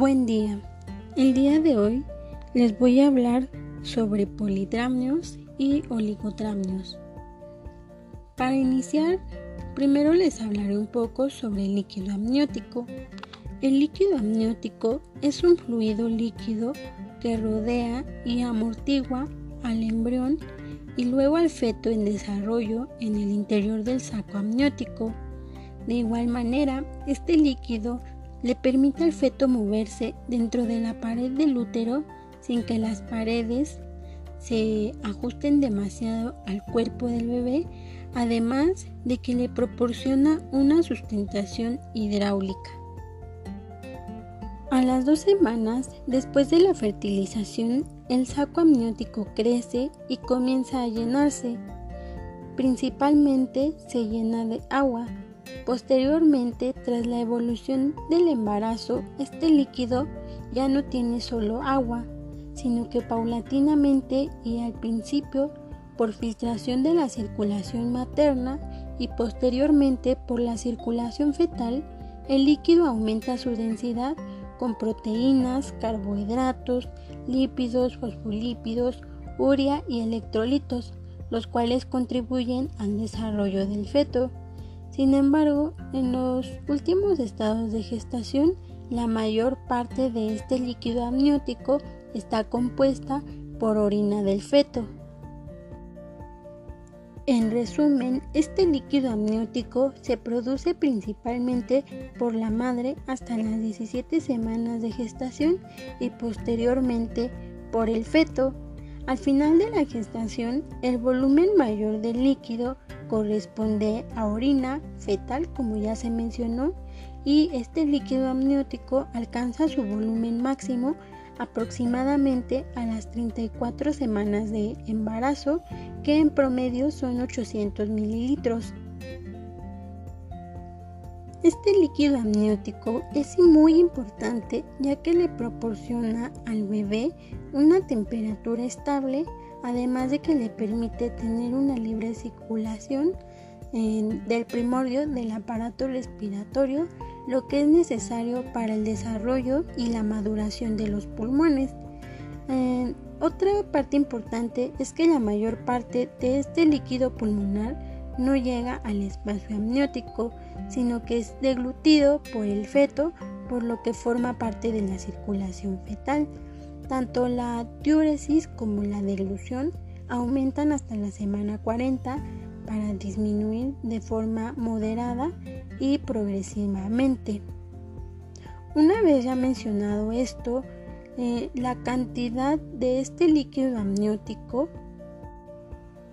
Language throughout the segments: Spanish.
Buen día. El día de hoy les voy a hablar sobre polidramnios y oligotramnios. Para iniciar, primero les hablaré un poco sobre el líquido amniótico. El líquido amniótico es un fluido líquido que rodea y amortigua al embrión y luego al feto en desarrollo en el interior del saco amniótico. De igual manera, este líquido le permite al feto moverse dentro de la pared del útero sin que las paredes se ajusten demasiado al cuerpo del bebé, además de que le proporciona una sustentación hidráulica. A las dos semanas después de la fertilización, el saco amniótico crece y comienza a llenarse. Principalmente se llena de agua, Posteriormente, tras la evolución del embarazo, este líquido ya no tiene solo agua, sino que paulatinamente y al principio por filtración de la circulación materna y posteriormente por la circulación fetal, el líquido aumenta su densidad con proteínas, carbohidratos, lípidos, fosfolípidos, urea y electrolitos, los cuales contribuyen al desarrollo del feto. Sin embargo, en los últimos estados de gestación, la mayor parte de este líquido amniótico está compuesta por orina del feto. En resumen, este líquido amniótico se produce principalmente por la madre hasta las 17 semanas de gestación y posteriormente por el feto. Al final de la gestación, el volumen mayor del líquido corresponde a orina fetal, como ya se mencionó, y este líquido amniótico alcanza su volumen máximo aproximadamente a las 34 semanas de embarazo, que en promedio son 800 mililitros. Este líquido amniótico es muy importante ya que le proporciona al bebé una temperatura estable además de que le permite tener una libre circulación del primordio del aparato respiratorio, lo que es necesario para el desarrollo y la maduración de los pulmones. otra parte importante es que la mayor parte de este líquido pulmonar no llega al espacio amniótico, sino que es deglutido por el feto, por lo que forma parte de la circulación fetal. Tanto la diuresis como la deglución aumentan hasta la semana 40 para disminuir de forma moderada y progresivamente. Una vez ya mencionado esto, eh, la cantidad de este líquido amniótico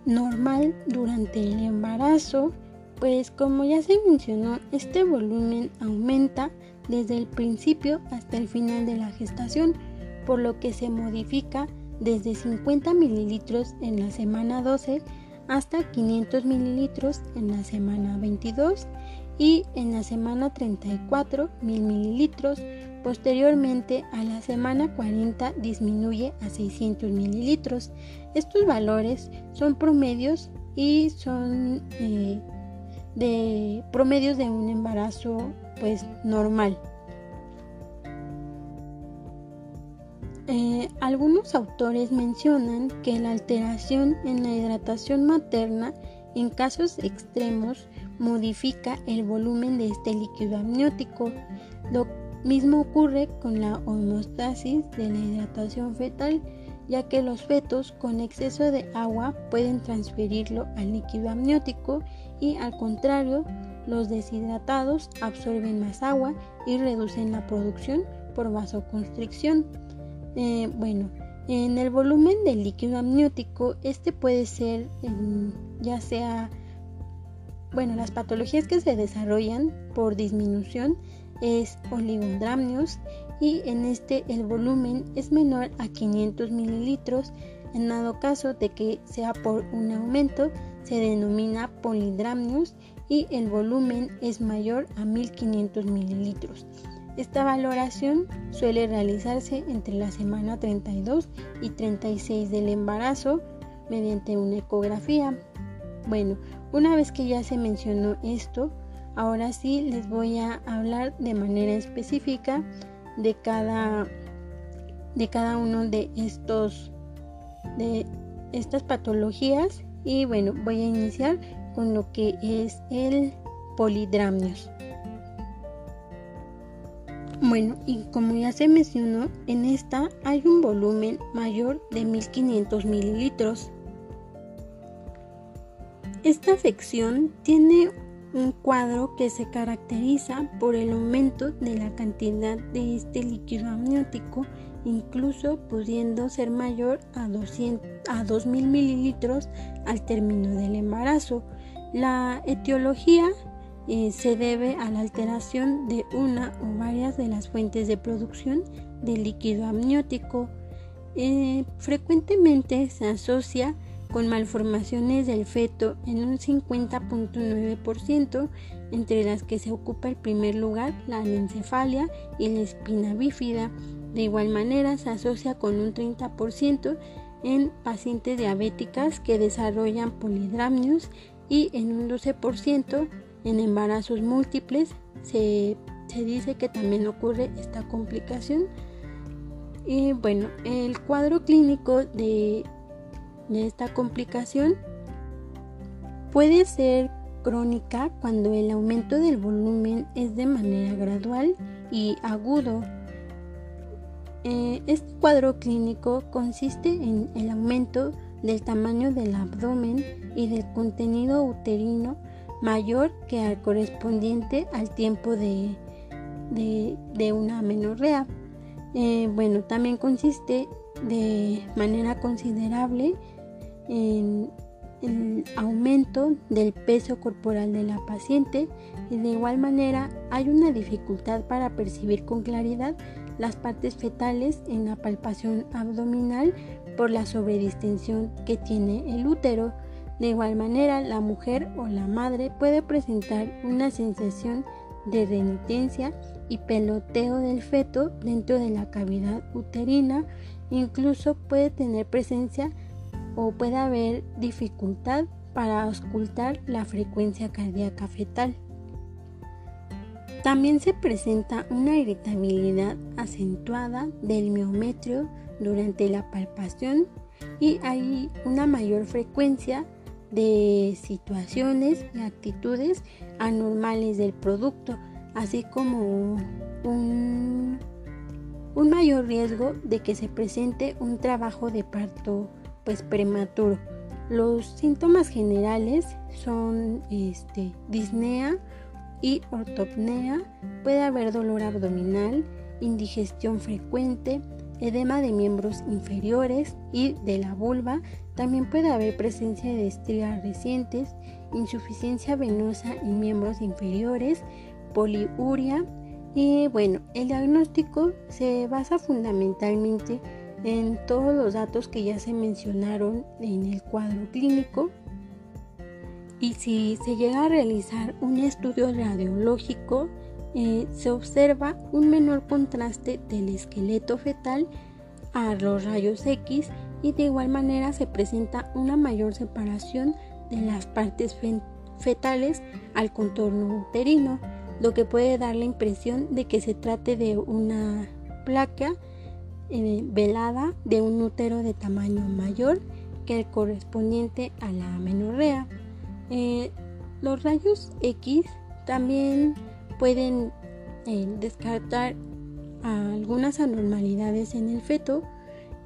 normal durante el embarazo, pues como ya se mencionó, este volumen aumenta desde el principio hasta el final de la gestación por lo que se modifica desde 50 mililitros en la semana 12 hasta 500 mililitros en la semana 22 y en la semana 34 mil mililitros. Posteriormente a la semana 40 disminuye a 600 mililitros. Estos valores son promedios y son eh, de promedios de un embarazo pues normal. Eh, algunos autores mencionan que la alteración en la hidratación materna en casos extremos modifica el volumen de este líquido amniótico. Lo mismo ocurre con la homeostasis de la hidratación fetal, ya que los fetos con exceso de agua pueden transferirlo al líquido amniótico y al contrario, los deshidratados absorben más agua y reducen la producción por vasoconstricción. Eh, bueno, en el volumen del líquido amniótico, este puede ser ya sea, bueno, las patologías que se desarrollan por disminución es oligodramnios y en este el volumen es menor a 500 mililitros. En dado caso de que sea por un aumento, se denomina polidramnios y el volumen es mayor a 1500 mililitros. Esta valoración suele realizarse entre la semana 32 y 36 del embarazo mediante una ecografía. Bueno, una vez que ya se mencionó esto, ahora sí les voy a hablar de manera específica de cada de cada uno de estos de estas patologías y bueno voy a iniciar con lo que es el polidramnios bueno, y como ya se mencionó, en esta hay un volumen mayor de 1500 mililitros. Esta afección tiene un cuadro que se caracteriza por el aumento de la cantidad de este líquido amniótico, incluso pudiendo ser mayor a, 200, a 2000 mililitros al término del embarazo. La etiología eh, se debe a la alteración de una o varias de las fuentes de producción de líquido amniótico. Eh, frecuentemente se asocia con malformaciones del feto en un 50.9%, entre las que se ocupa el primer lugar la anencefalia y la espina bífida. De igual manera se asocia con un 30% en pacientes diabéticas que desarrollan polidramnios y en un 12% en embarazos múltiples se, dice que también ocurre esta complicación. Y bueno, el cuadro clínico de, de esta complicación puede ser crónica cuando el aumento del volumen es de manera gradual y agudo. Eh, este cuadro clínico consiste en el aumento del tamaño del abdomen y del contenido uterino mayor que al correspondiente al tiempo de, una menorrea. Eh, bueno, también consiste de manera considerable en el aumento del peso corporal de la paciente y de igual manera hay una dificultad para percibir con claridad las partes fetales en la palpación abdominal por la sobredistensión que tiene el útero. De igual manera, la mujer o la madre puede presentar una sensación de renitencia y peloteo del feto dentro de la cavidad uterina, incluso puede tener presencia o puede haber dificultad para auscultar la frecuencia cardíaca fetal. También se presenta una irritabilidad acentuada del miometrio durante la palpación y hay una mayor frecuencia de situaciones y actitudes anormales del producto, así como un, un mayor riesgo de que se presente un trabajo de parto pues prematuro. Los síntomas generales son este, disnea y ortopnea, puede haber dolor abdominal, indigestión frecuente, edema de miembros inferiores y de la vulva, también puede haber presencia de estrías recientes, insuficiencia venosa en miembros inferiores, poliuria. Y bueno, el diagnóstico se basa fundamentalmente en todos los datos que ya se mencionaron en el cuadro clínico y si se llega a realizar un estudio radiológico eh, se observa un menor contraste del esqueleto fetal a los rayos X y de igual manera se presenta una mayor separación de las partes fetales al contorno uterino, lo que puede dar la impresión de que se trate de una placa eh, velada de un útero de tamaño mayor que el correspondiente a la menorrea. Eh, los rayos X también pueden eh, descartar algunas anormalidades en el feto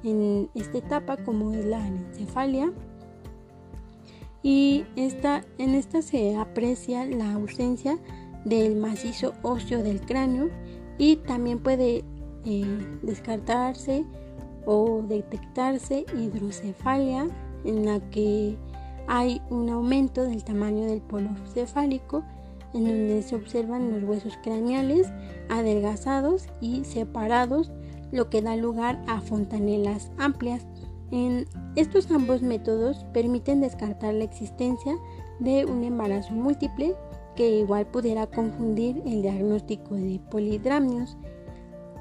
en esta etapa como es la anencefalia. Y esta, en esta se aprecia la ausencia del macizo óseo del cráneo y también puede eh, descartarse o detectarse hidrocefalia en la que hay un aumento del tamaño del polo cefálico en donde se observan los huesos craneales adelgazados y separados, lo que da lugar a fontanelas amplias. En estos ambos métodos permiten descartar la existencia de un embarazo múltiple que igual pudiera confundir el diagnóstico de polidramnios.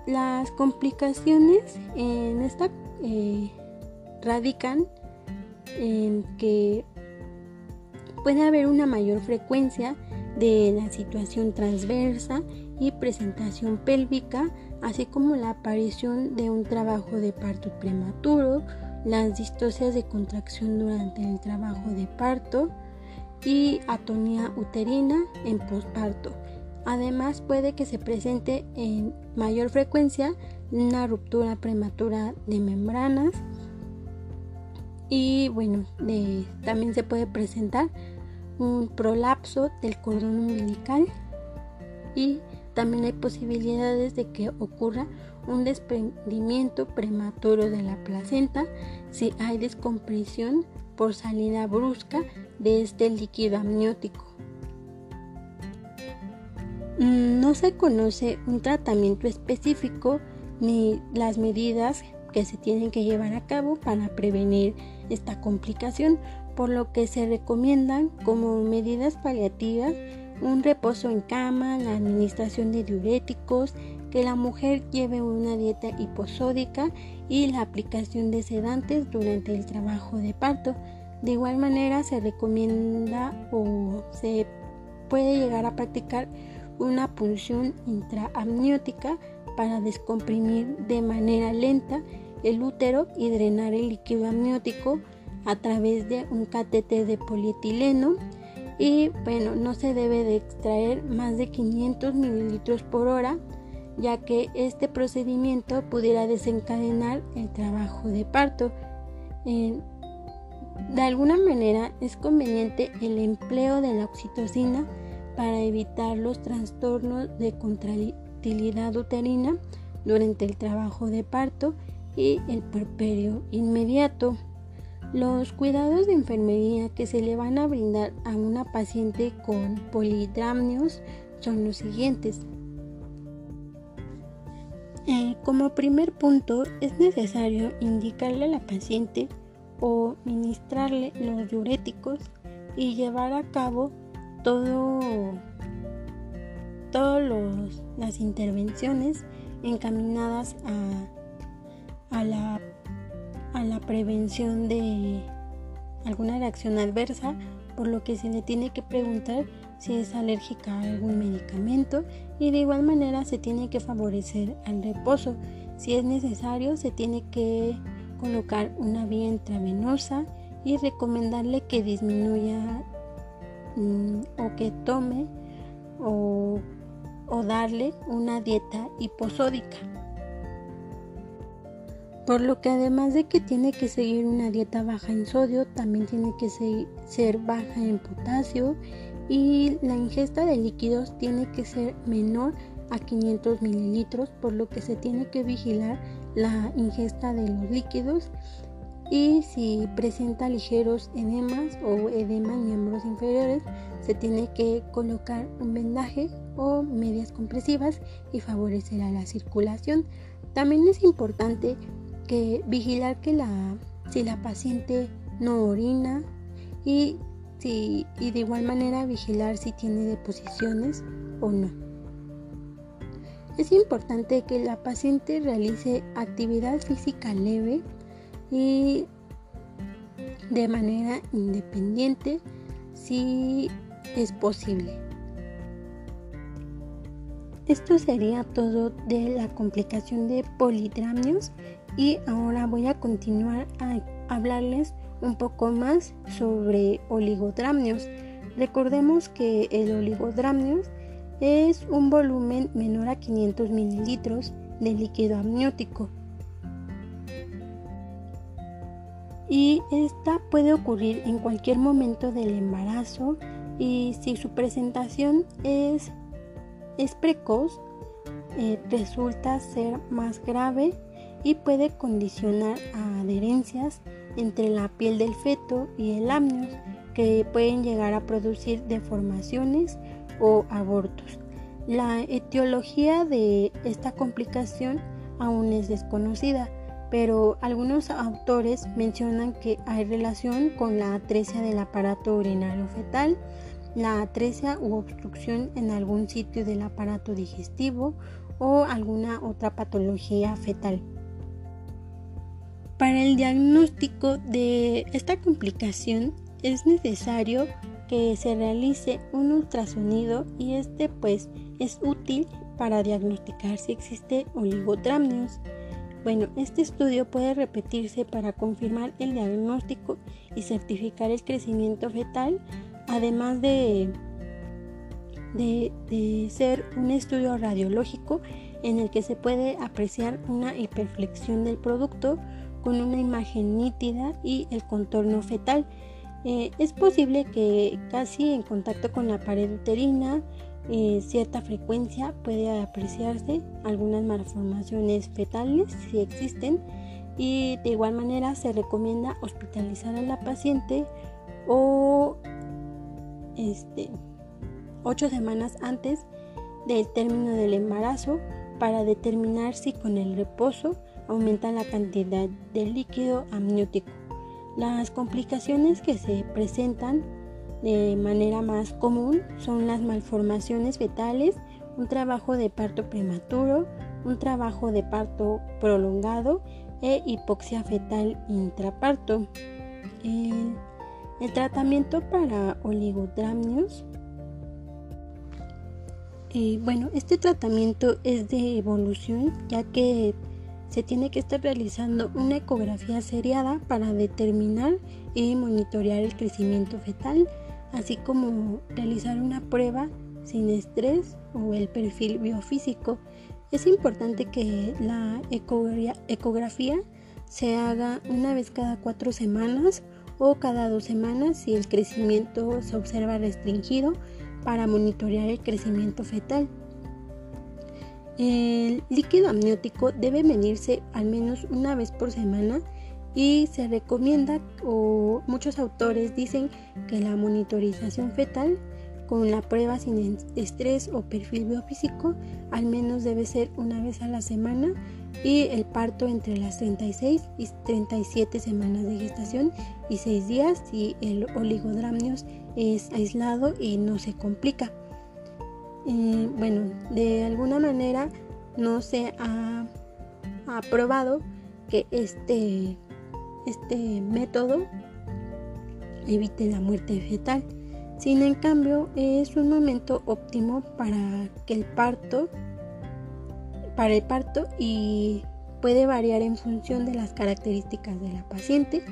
Las complicaciones en esta eh, radican en que puede haber una mayor frecuencia de la situación transversa y presentación pélvica, así como la aparición de un trabajo de parto prematuro, las distocias de contracción durante el trabajo de parto y atonía uterina en posparto. Además puede que se presente en mayor frecuencia una ruptura prematura de membranas y bueno, también se puede presentar un prolapso del cordón umbilical y también hay posibilidades de que ocurra un desprendimiento prematuro de la placenta si hay descompresión por salida brusca de este líquido amniótico. No se conoce un tratamiento específico ni las medidas que se tienen que llevar a cabo para prevenir esta complicación, por lo que se recomiendan como medidas paliativas un reposo en cama, la administración de diuréticos, que la mujer lleve una dieta hiposódica y la aplicación de sedantes durante el trabajo de parto. De igual manera se recomienda o se puede llegar a practicar una punción intraamniótica para descomprimir de manera lenta el útero y drenar el líquido amniótico a través de un catéter de polietileno y bueno no se debe de extraer más de 500 mililitros por hora ya que este procedimiento pudiera desencadenar el trabajo de parto. de alguna manera es conveniente el empleo de la oxitocina para evitar los trastornos de contractilidad uterina durante el trabajo de parto y el puerperio inmediato. Los cuidados de enfermería que se le van a brindar a una paciente con polidramnios son los siguientes. Eh, como primer punto, es necesario indicarle a la paciente o ministrarle los diuréticos y llevar a cabo todo, todas las intervenciones encaminadas a, a, la, a la prevención de alguna reacción adversa, por lo que se le tiene que preguntar si es alérgica a algún medicamento y de igual manera se tiene que favorecer al reposo. Si es necesario se tiene que colocar una vía intravenosa y recomendarle que disminuya mm, o que tome o, o darle una dieta hiposódica. Por lo que además de que tiene que seguir una dieta baja en sodio, también tiene que ser baja en potasio y la ingesta de líquidos tiene que ser menor a 500 mililitros, por lo que se tiene que vigilar la ingesta de los líquidos y si presenta ligeros edemas o edema en miembros inferiores, se tiene que colocar un vendaje o medias compresivas y favorecer a la circulación. También es importante vigilar que la, si la paciente no orina y y de igual manera vigilar si tiene deposiciones o no. Es importante que la paciente realice actividad física leve y de manera independiente si es posible. Esto sería todo de la complicación de polidramios y ahora voy a continuar a hablarles un poco más sobre oligodramnios. Recordemos que el oligodramnios es un volumen menor a 500 mililitros de líquido amniótico. Y esta puede ocurrir en cualquier momento del embarazo y si su presentación es, es precoz, eh, resulta ser más grave y puede condicionar adherencias entre la piel del feto y el amnios que pueden llegar a producir deformaciones o abortos. La etiología de esta complicación aún es desconocida, pero algunos autores mencionan que hay relación con la atresia del aparato urinario fetal, la atresia u obstrucción en algún sitio del aparato digestivo o alguna otra patología fetal. Para el diagnóstico de esta complicación es necesario que se realice un ultrasonido y este pues es útil para diagnosticar si existe oligotramnios. Bueno, este estudio puede repetirse para confirmar el diagnóstico y certificar el crecimiento fetal, además de, de, de ser un estudio radiológico en el que se puede apreciar una hiperflexión del producto con una imagen nítida y el contorno fetal. Eh, es posible que casi en contacto con la pared uterina, eh, cierta frecuencia puede apreciarse algunas malformaciones fetales si existen y de igual manera se recomienda hospitalizar a la paciente o este, 8 semanas antes del término del embarazo para determinar si con el reposo aumenta la cantidad de líquido amniótico. Las complicaciones que se presentan de manera más común son las malformaciones fetales, un trabajo de parto prematuro, un trabajo de parto prolongado e hipoxia fetal intraparto. El, tratamiento para oligodramnios eh, bueno, este tratamiento es de evolución ya que se tiene que estar realizando una ecografía seriada para determinar y monitorear el crecimiento fetal, así como realizar una prueba sin estrés o el perfil biofísico. Es importante que la ecografía se haga una vez cada cuatro semanas o cada dos semanas si el crecimiento se observa restringido para monitorear el crecimiento fetal. El líquido amniótico debe medirse al menos una vez por semana y se recomienda o muchos autores dicen que la monitorización fetal con la prueba sin estrés o perfil biofísico al menos debe ser una vez a la semana y el parto entre las 36 y 37 semanas de gestación y 6 días si el oligodramnios es aislado y no se complica. Bueno, de alguna manera no se ha, ha probado que este, este método evite la muerte fetal. Sin en cambio, es un momento óptimo para que el parto, para el parto y puede variar en función de las características de la paciente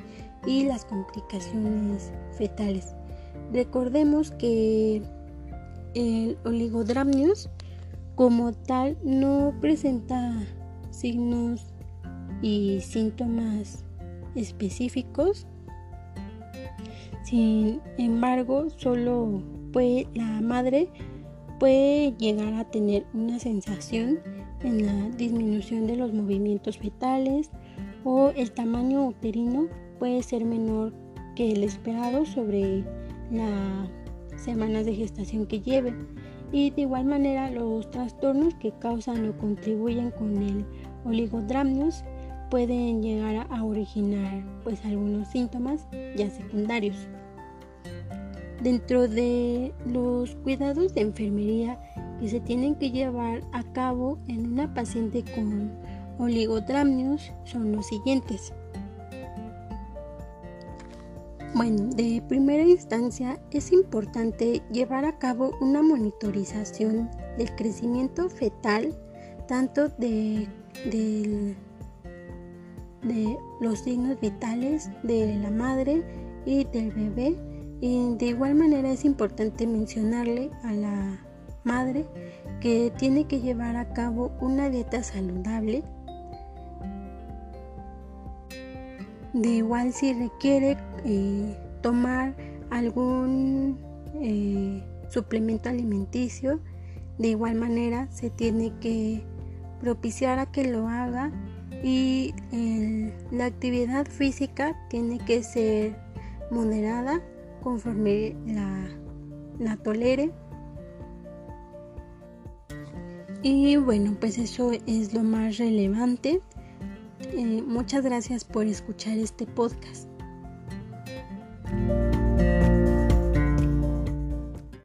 y las complicaciones fetales. Recordemos que el oligodramnios como tal no presenta signos y síntomas específicos. Sin embargo, solo la madre puede llegar a tener una sensación en la disminución de los movimientos fetales o el tamaño uterino puede ser menor que el esperado sobre las semanas de gestación que lleven y de igual manera los trastornos que causan o contribuyen con el oligodramnios pueden llegar a originar pues algunos síntomas ya secundarios. Dentro de los cuidados de enfermería que se tienen que llevar a cabo en una paciente con oligodramnios son los siguientes. Bueno, de primera instancia es importante llevar a cabo una monitorización del crecimiento fetal, tanto de, de, los signos vitales de la madre y del bebé. Y de igual manera es importante mencionarle a la madre que tiene que llevar a cabo una dieta saludable De igual si requiere eh, tomar algún eh, suplemento alimenticio, de igual manera se tiene que propiciar a que lo haga y la actividad física tiene que ser moderada conforme la, la tolere. Y bueno, pues eso es lo más relevante. Eh, muchas gracias por escuchar este podcast.